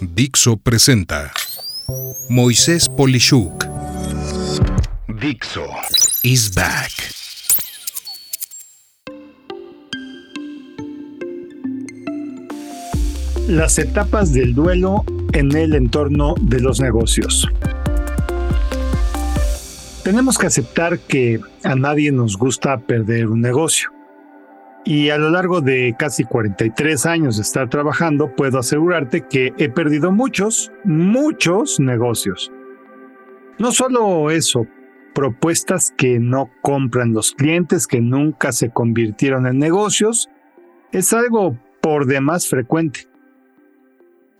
Dixo presenta Moisés Polishuk. Dixo is back. Las etapas del duelo en el entorno de los negocios. Tenemos que aceptar que a nadie nos gusta perder un negocio. Y a lo largo de casi 43 años de estar trabajando, puedo asegurarte que he perdido muchos, muchos negocios. No solo eso, propuestas que no compran los clientes, que nunca se convirtieron en negocios, es algo por demás frecuente.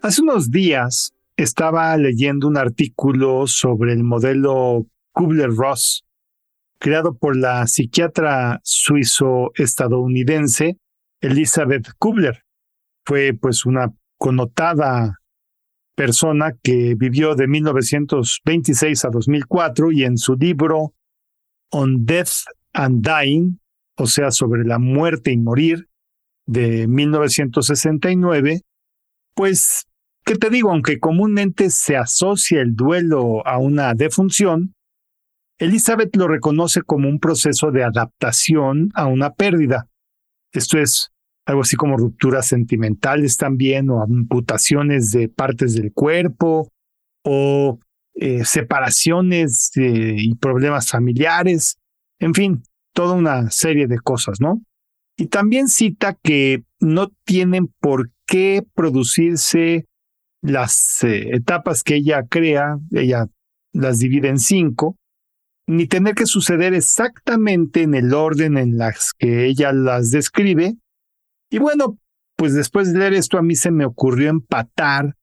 Hace unos días estaba leyendo un artículo sobre el modelo Kubler-Ross, creado por la psiquiatra suizo-estadounidense Elizabeth Kubler. Fue pues una connotada persona que vivió de 1926 a 2004 y en su libro On Death and Dying, o sea, sobre la muerte y morir, de 1969, pues, ¿qué te digo? Aunque comúnmente se asocia el duelo a una defunción, Elizabeth lo reconoce como un proceso de adaptación a una pérdida. Esto es algo así como rupturas sentimentales también, o amputaciones de partes del cuerpo, o eh, separaciones y problemas familiares, en fin, toda una serie de cosas, ¿no? Y también cita que no tienen por qué producirse las eh, etapas que ella crea, ella las divide en cinco, ni tener que suceder exactamente en el orden en las que ella las describe. Y bueno, pues después de leer esto a mí se me ocurrió empatar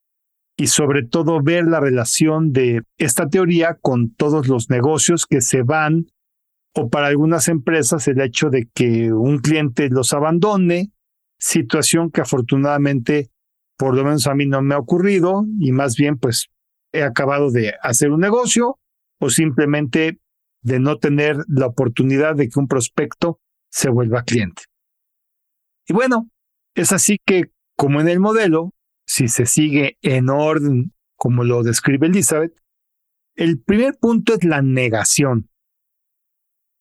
y sobre todo ver la relación de esta teoría con todos los negocios que se van o para algunas empresas el hecho de que un cliente los abandone, situación que afortunadamente por lo menos a mí no me ha ocurrido y más bien pues he acabado de hacer un negocio o simplemente de no tener la oportunidad de que un prospecto se vuelva cliente. Y bueno, es así que, como en el modelo, si se sigue en orden como lo describe Elizabeth, el primer punto es la negación.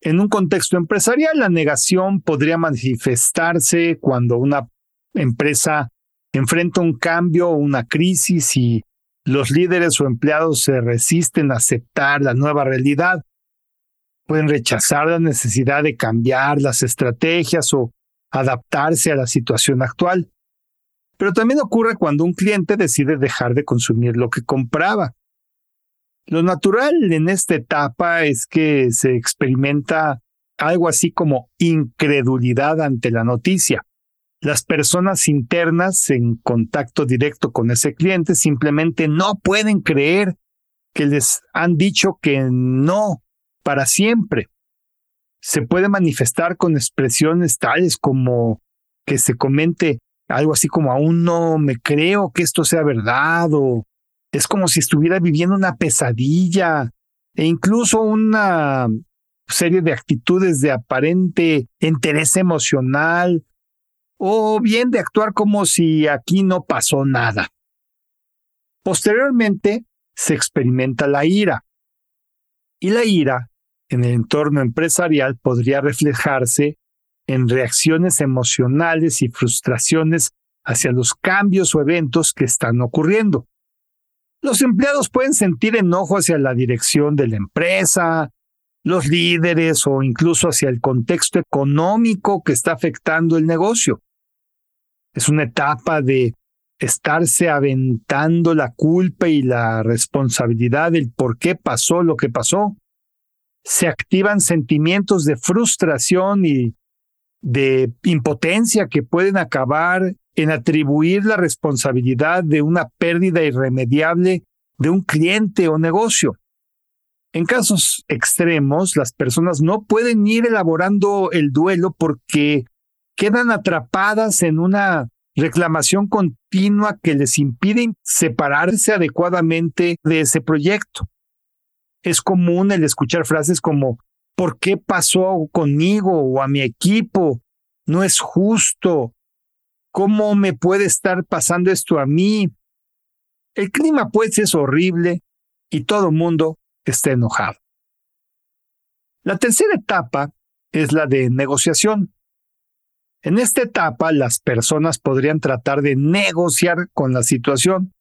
En un contexto empresarial, la negación podría manifestarse cuando una empresa enfrenta un cambio o una crisis y los líderes o empleados se resisten a aceptar la nueva realidad pueden rechazar la necesidad de cambiar las estrategias o adaptarse a la situación actual. Pero también ocurre cuando un cliente decide dejar de consumir lo que compraba. Lo natural en esta etapa es que se experimenta algo así como incredulidad ante la noticia. Las personas internas en contacto directo con ese cliente simplemente no pueden creer que les han dicho que no para siempre. Se puede manifestar con expresiones tales como que se comente algo así como aún no me creo que esto sea verdad o es como si estuviera viviendo una pesadilla e incluso una serie de actitudes de aparente interés emocional o bien de actuar como si aquí no pasó nada. Posteriormente se experimenta la ira. Y la ira en el entorno empresarial podría reflejarse en reacciones emocionales y frustraciones hacia los cambios o eventos que están ocurriendo. Los empleados pueden sentir enojo hacia la dirección de la empresa, los líderes o incluso hacia el contexto económico que está afectando el negocio. Es una etapa de estarse aventando la culpa y la responsabilidad del por qué pasó lo que pasó se activan sentimientos de frustración y de impotencia que pueden acabar en atribuir la responsabilidad de una pérdida irremediable de un cliente o negocio. En casos extremos, las personas no pueden ir elaborando el duelo porque quedan atrapadas en una reclamación continua que les impide separarse adecuadamente de ese proyecto es común el escuchar frases como ¿por qué pasó conmigo o a mi equipo? No es justo. ¿Cómo me puede estar pasando esto a mí? El clima pues es horrible y todo mundo está enojado. La tercera etapa es la de negociación. En esta etapa las personas podrían tratar de negociar con la situación.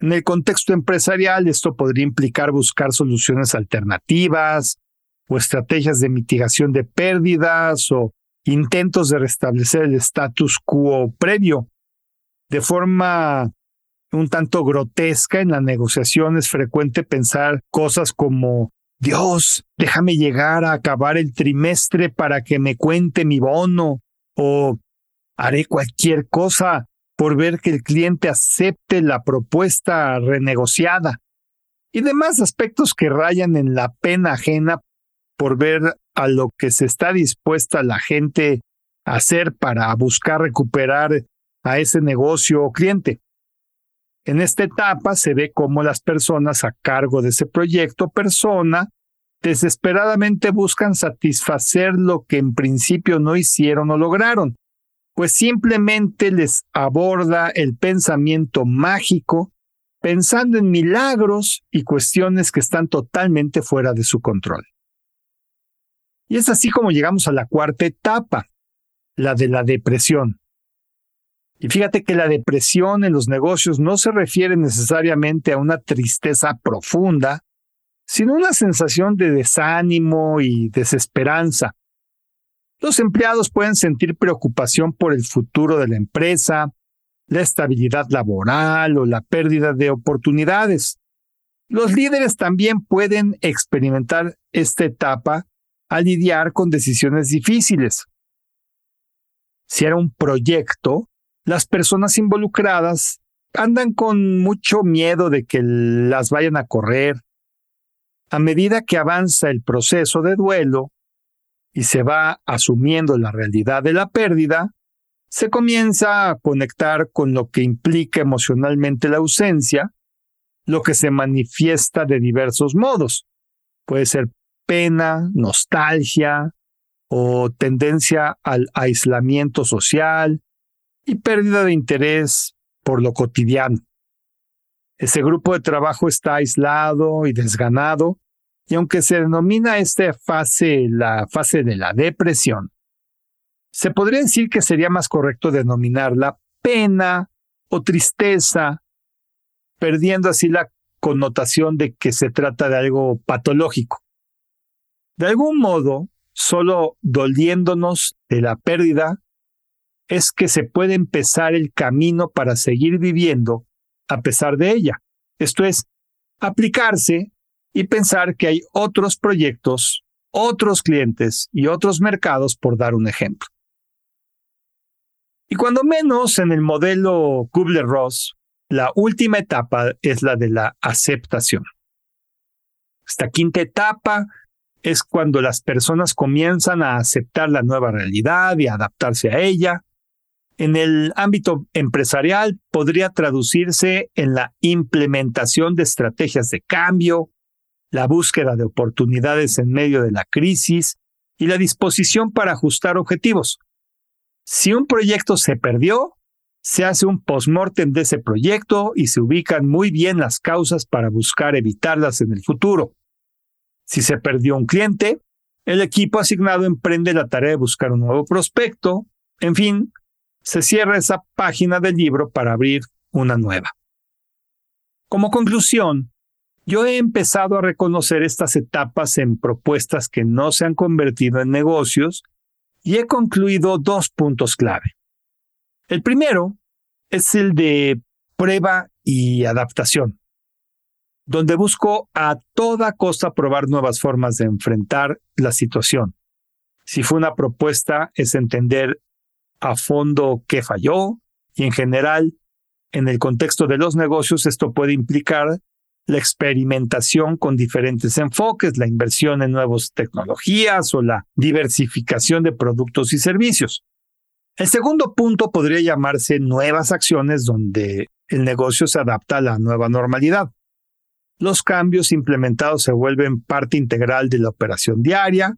En el contexto empresarial esto podría implicar buscar soluciones alternativas o estrategias de mitigación de pérdidas o intentos de restablecer el status quo previo. De forma un tanto grotesca en la negociación es frecuente pensar cosas como Dios, déjame llegar a acabar el trimestre para que me cuente mi bono o haré cualquier cosa por ver que el cliente acepte la propuesta renegociada y demás aspectos que rayan en la pena ajena por ver a lo que se está dispuesta la gente a hacer para buscar recuperar a ese negocio o cliente. En esta etapa se ve cómo las personas a cargo de ese proyecto persona desesperadamente buscan satisfacer lo que en principio no hicieron o lograron, pues simplemente les aborda el pensamiento mágico pensando en milagros y cuestiones que están totalmente fuera de su control. Y es así como llegamos a la cuarta etapa, la de la depresión. Y fíjate que la depresión en los negocios no se refiere necesariamente a una tristeza profunda, sino una sensación de desánimo y desesperanza. Los empleados pueden sentir preocupación por el futuro de la empresa, la estabilidad laboral o la pérdida de oportunidades. Los líderes también pueden experimentar esta etapa al lidiar con decisiones difíciles. Si era un proyecto, las personas involucradas andan con mucho miedo de que las vayan a correr. A medida que avanza el proceso de duelo y se va asumiendo la realidad de la pérdida, se comienza a conectar con lo que implica emocionalmente la ausencia, lo que se manifiesta de diversos modos. Puede ser pena, nostalgia o tendencia al aislamiento social y pérdida de interés por lo cotidiano. Ese grupo de trabajo está aislado y desganado, y aunque se denomina esta fase la fase de la depresión, se podría decir que sería más correcto denominarla pena o tristeza, perdiendo así la connotación de que se trata de algo patológico. De algún modo, solo doliéndonos de la pérdida, es que se puede empezar el camino para seguir viviendo a pesar de ella. Esto es, aplicarse y pensar que hay otros proyectos, otros clientes y otros mercados, por dar un ejemplo. Y cuando menos en el modelo Kubler-Ross, la última etapa es la de la aceptación. Esta quinta etapa es cuando las personas comienzan a aceptar la nueva realidad y adaptarse a ella. En el ámbito empresarial podría traducirse en la implementación de estrategias de cambio, la búsqueda de oportunidades en medio de la crisis y la disposición para ajustar objetivos. Si un proyecto se perdió, se hace un postmortem de ese proyecto y se ubican muy bien las causas para buscar evitarlas en el futuro. Si se perdió un cliente, el equipo asignado emprende la tarea de buscar un nuevo prospecto. En fin, se cierra esa página del libro para abrir una nueva. Como conclusión, yo he empezado a reconocer estas etapas en propuestas que no se han convertido en negocios y he concluido dos puntos clave. El primero es el de prueba y adaptación donde busco a toda costa probar nuevas formas de enfrentar la situación. Si fue una propuesta, es entender a fondo qué falló y en general, en el contexto de los negocios, esto puede implicar la experimentación con diferentes enfoques, la inversión en nuevas tecnologías o la diversificación de productos y servicios. El segundo punto podría llamarse nuevas acciones donde el negocio se adapta a la nueva normalidad los cambios implementados se vuelven parte integral de la operación diaria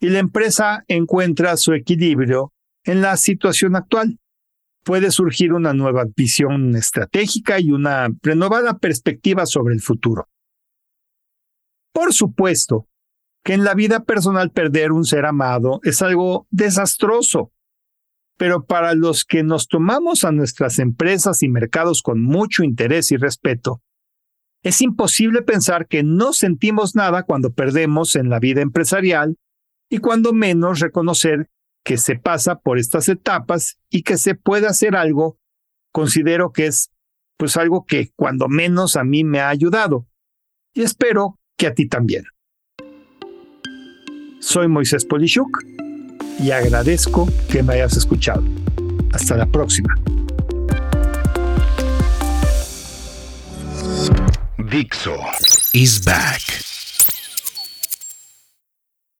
y la empresa encuentra su equilibrio en la situación actual. Puede surgir una nueva visión estratégica y una renovada perspectiva sobre el futuro. Por supuesto que en la vida personal perder un ser amado es algo desastroso, pero para los que nos tomamos a nuestras empresas y mercados con mucho interés y respeto, es imposible pensar que no sentimos nada cuando perdemos en la vida empresarial y cuando menos reconocer que se pasa por estas etapas y que se puede hacer algo, considero que es pues algo que cuando menos a mí me ha ayudado y espero que a ti también. Soy Moisés Polishuk y agradezco que me hayas escuchado. Hasta la próxima. Dixo is back.